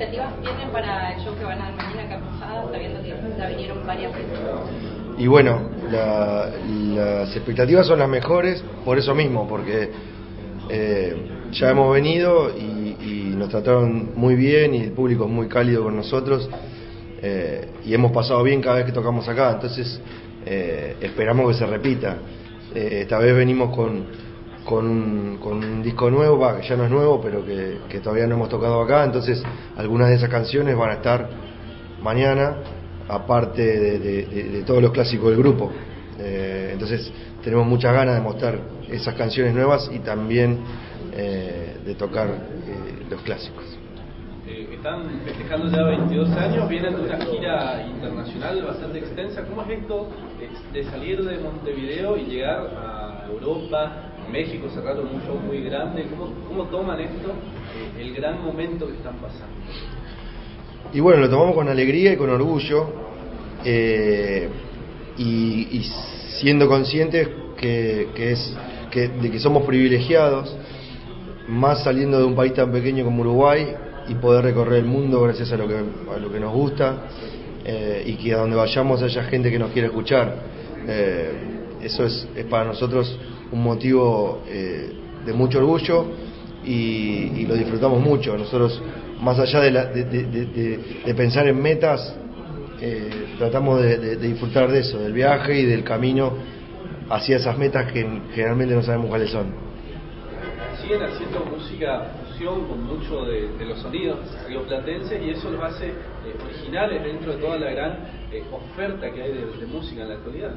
expectativas tienen para el que van a dar mañana acá sabiendo que ya vinieron varias veces? Y bueno, las expectativas son las mejores por eso mismo, porque eh, ya hemos venido y, nos trataron muy bien y el público es muy cálido con nosotros eh, y hemos pasado bien cada vez que tocamos acá, entonces eh, esperamos que se repita. esta vez venimos con, con, un, disco nuevo, que ya no es nuevo, pero que, todavía no hemos tocado acá, entonces algunas de esas canciones van a estar mañana, aparte de, todos los clásicos del grupo. entonces tenemos muchas ganas de mostrar esas canciones nuevas y también eh, de tocar eh, los clásicos. Eh, están festejando ya 22 años, vienen de una gira internacional bastante extensa. ¿Cómo es esto de salir de Montevideo y llegar a Europa, México, cerrar un show muy grande? ¿Cómo, cómo toman esto, el gran momento que están pasando? Y bueno, lo tomamos con alegría y con orgullo. y, y siendo conscientes que, es que, de que somos privilegiados, más saliendo de un país tan pequeño como Uruguay y poder recorrer el mundo gracias a lo que, a lo que nos gusta eh, y que a donde vayamos haya gente que nos quiera escuchar. Eh, eso es, es, para nosotros un motivo eh, de mucho orgullo y, lo disfrutamos mucho. Nosotros, más allá de, de pensar en metas, tratamos de disfrutar de eso, del viaje y del camino hacia esas metas que generalmente no sabemos cuáles son. Siguen haciendo música fusión con mucho de, los sonidos rioplatenses y eso los hace eh, originales dentro de toda la gran eh, oferta que hay de, música en la actualidad.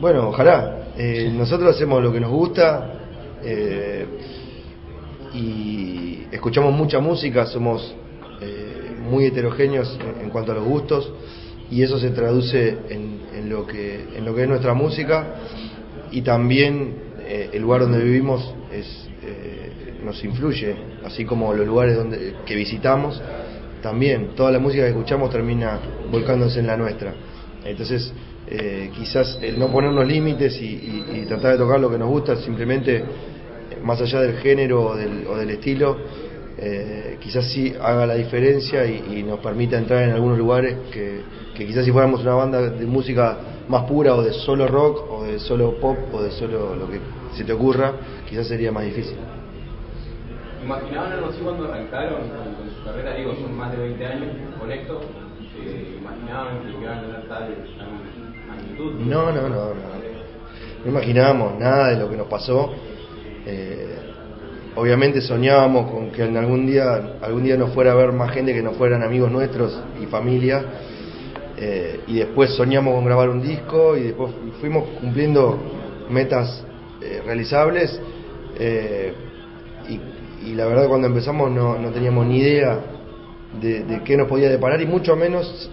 Bueno, ojalá. Eh, nosotros hacemos lo que nos gusta y escuchamos mucha música, somos muy heterogéneos en cuanto a los gustos y eso se traduce en, lo, que, en lo que es nuestra música y también eh, el lugar donde vivimos es, eh, nos influye, así como los lugares donde, que visitamos, también toda la música que escuchamos termina volcándose en la nuestra. Entonces, eh, quizás el no ponernos límites y, tratar de tocar lo que nos gusta, simplemente, más allá del género o del, o del estilo, eh, quizás sí haga la diferencia y, nos permita entrar en algunos lugares que, quizás si fuéramos una banda de música más pura o de solo rock o de solo pop o de solo lo que se te ocurra, quizás sería más difícil. ¿Imaginaban algo así cuando arrancaron con, su carrera? Digo, son más de 20 años con esto. ¿Imaginaban No, no, no, no. No imaginábamos nada de lo que nos pasó. Eh, obviamente soñábamos con que en algún día algún día nos fuera a ver más gente que no fueran amigos nuestros y familia eh, y después soñamos con grabar un disco y después fuimos cumpliendo metas eh, realizables y, la verdad cuando empezamos no, no teníamos ni idea de, qué nos podía deparar y mucho menos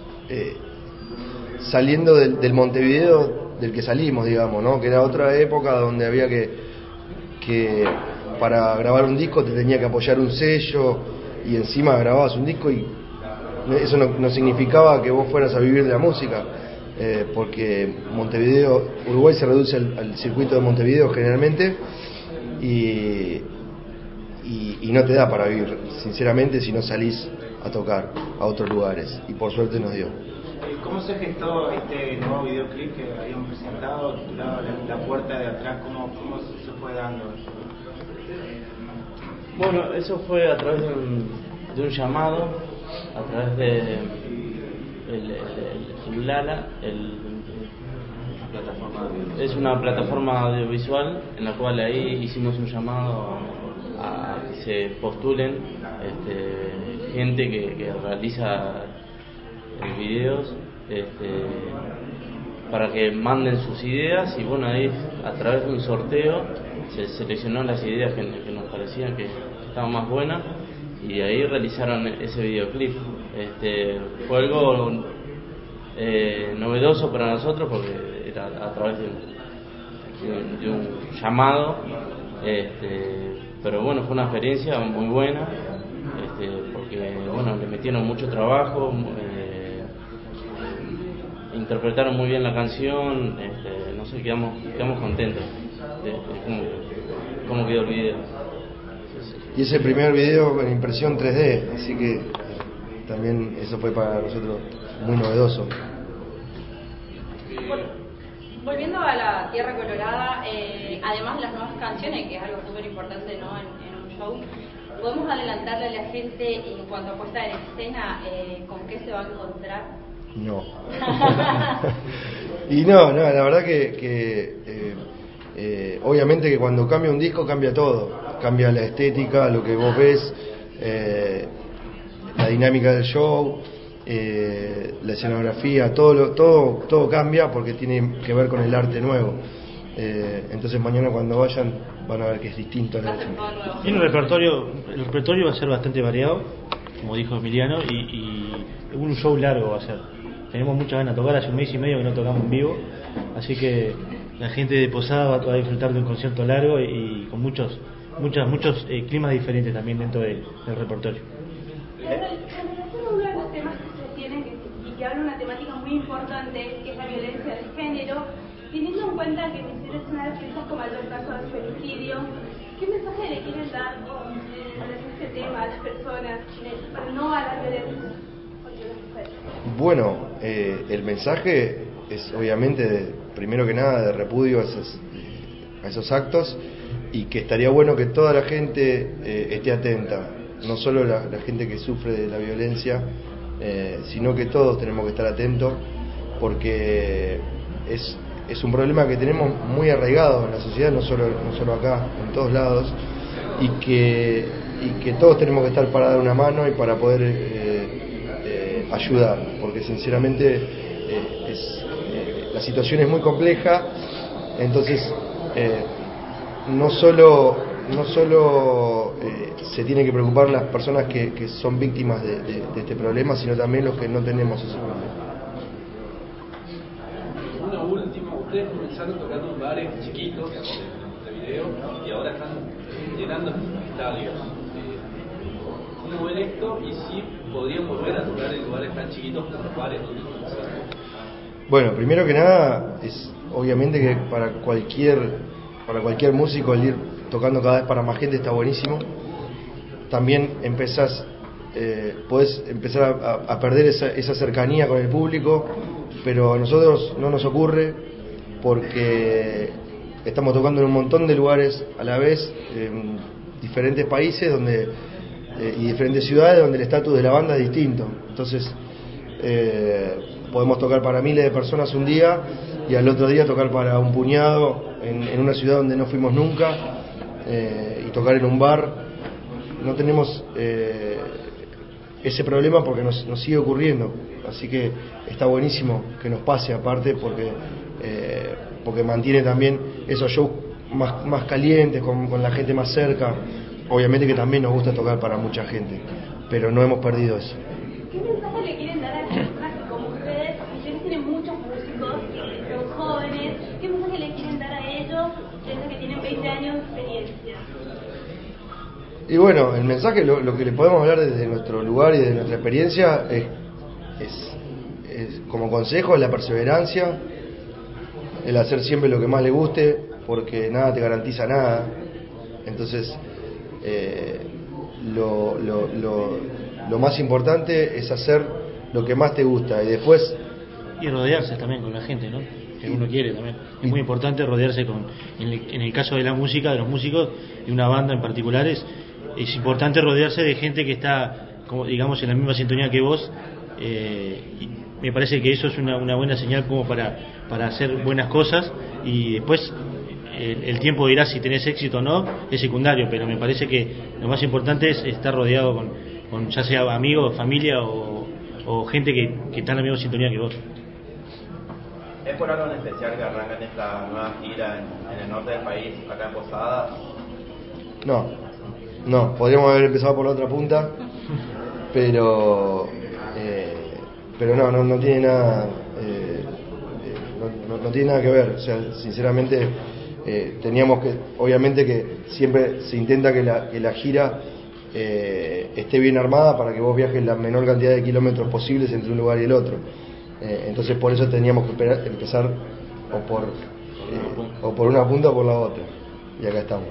saliendo del, Montevideo del que salimos digamos no que era otra época donde había que que para grabar un disco te tenía que apoyar un sello y encima grababas un disco y eso no, significaba que vos fueras a vivir de la música, eh, porque Montevideo, Uruguay se reduce al, circuito de Montevideo generalmente y, y, no te da para vivir, sinceramente, si no salís a tocar a otros lugares y por suerte nos dio. ¿Cómo se gestó este nuevo videoclip que habían presentado, titulado La, puerta de atrás? ¿Cómo, cómo se fue dando? Bueno, eso fue a través de un, llamado, a través de el, Lala, es una plataforma audiovisual en la cual ahí hicimos un llamado a que se postulen este, gente que, realiza videos este, para que manden sus ideas y bueno ahí a través de un sorteo se seleccionó las ideas que, nos parecían que estaban más buenas y ahí realizaron ese videoclip. Este, fue algo eh, novedoso para nosotros porque era a través de un, llamado, este, pero bueno, fue una experiencia muy buena este, porque bueno, le metieron mucho trabajo. Eh, interpretaron muy bien la canción, este, no sé, quedamos, quedamos contentos de, cómo, quedó el video. Y ese primer video con impresión 3D, así que también eso fue para nosotros muy novedoso. Volviendo a la Tierra Colorada, eh, además de las nuevas canciones, que es algo súper importante ¿no? en, en, un show, ¿podemos adelantarle a la gente en cuanto a puesta en escena eh, con qué se va a encontrar? No. y no, no, la verdad que, que eh, eh, obviamente que cuando cambia un disco cambia todo, cambia la estética, lo que vos ves, eh, la dinámica del show, la escenografía, todo, lo, todo, todo cambia porque tiene que ver con el arte nuevo. Eh, entonces mañana cuando vayan van a ver que es distinto a la Y el repertorio, el repertorio va a ser bastante variado, como dijo Emiliano, y, y un show largo va a ser. Tenemos muchas ganas de tocar, hace un mes y medio que no tocamos en vivo, así que la gente de Posada va a disfrutar de un concierto largo y, y con muchos muchos muchos eh, climas diferentes también dentro de, del repertorio. y que habla una temática muy importante, que es la violencia de género, teniendo en cuenta que Miseria es una de las piezas con mayor caso de femicidio, ¿qué mensaje le quieren dar con este tema a las personas para no a la violencia? Bueno, eh, el mensaje es obviamente, de, primero que nada, de repudio a esos, a esos actos y que estaría bueno que toda la gente eh, esté atenta, no solo la, gente que sufre de la violencia, eh, sino que todos tenemos que estar atentos porque es, es un problema que tenemos muy arraigado en la sociedad, no solo, no solo acá, en todos lados, y que, y que todos tenemos que estar para dar una mano y para poder eh, ayudar, porque sinceramente es, la situación es muy compleja, entonces no solo, no solo eh, se tiene que preocupar las personas que, que son víctimas de, de, este problema, sino también los que no tenemos ese problema. Una última, ustedes comenzaron tocando en bares chiquitos de video y ahora están llenando estadios. ¿Cómo ven esto y si podrían volver a tocar en lugares tan chiquitos como los bares donde Bueno, primero que nada, es obviamente que para cualquier para cualquier músico el ir tocando cada vez para más gente está buenísimo. También empezás, eh, podés empezar a, a perder esa, esa, cercanía con el público, pero a nosotros no nos ocurre porque estamos tocando en un montón de lugares a la vez, en diferentes países donde eh, y diferentes ciudades donde el estatus de la banda es distinto. Entonces, eh, podemos tocar para miles de personas un día y al otro día tocar para un puñado en, en una ciudad donde no fuimos nunca eh, y tocar en un bar. No tenemos eh, ese problema porque nos, nos, sigue ocurriendo, así que está buenísimo que nos pase aparte porque, eh, porque mantiene también esos shows más, más calientes, con, con la gente más cerca. Obviamente que también nos gusta tocar para mucha gente, pero no hemos perdido eso. ¿Qué mensaje le quieren dar a las personas que como ustedes, ustedes tienen muchos músicos, son jóvenes, qué mensaje le quieren dar a ellos, desde que tienen 20 años de experiencia? Y bueno, el mensaje, lo, lo, que le podemos hablar desde nuestro lugar y de nuestra experiencia es, es, es, como consejo, es la perseverancia, el hacer siempre lo que más le guste, porque nada te garantiza nada. Entonces, eh, lo, lo, lo, lo, más importante es hacer lo que más te gusta y después... Y rodearse también con la gente, ¿no? Que uno quiere también. Es muy importante rodearse con, en el, en el caso de la música, de los músicos, de una banda en particular, es, es importante rodearse de gente que está, como digamos, en la misma sintonía que vos. Eh, me parece que eso es una, una buena señal como para, para hacer buenas cosas y después el, el, tiempo dirá si tenés éxito o no, es secundario, pero me parece que lo más importante es estar rodeado con, con ya sea amigos, familia o, o gente que, que, está en la misma sintonía que vos. ¿Es por algo en especial que arrancan esta nueva gira en, en el norte del país, acá en Posada? No, no, podríamos haber empezado por la otra punta, pero eh, pero no, no, no tiene nada eh, no, no, no, tiene nada que ver, o sea, sinceramente eh, teníamos que, obviamente que siempre se intenta que la, que la gira eh, esté bien armada para que vos viajes la menor cantidad de kilómetros posibles entre un lugar y el otro. Eh, entonces por eso teníamos que esperar, empezar o por, o por una punta o por la otra. Y acá estamos.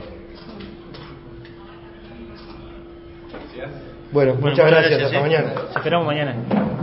Bueno, muchas gracias, hasta ¿eh? mañana. Te esperamos mañana.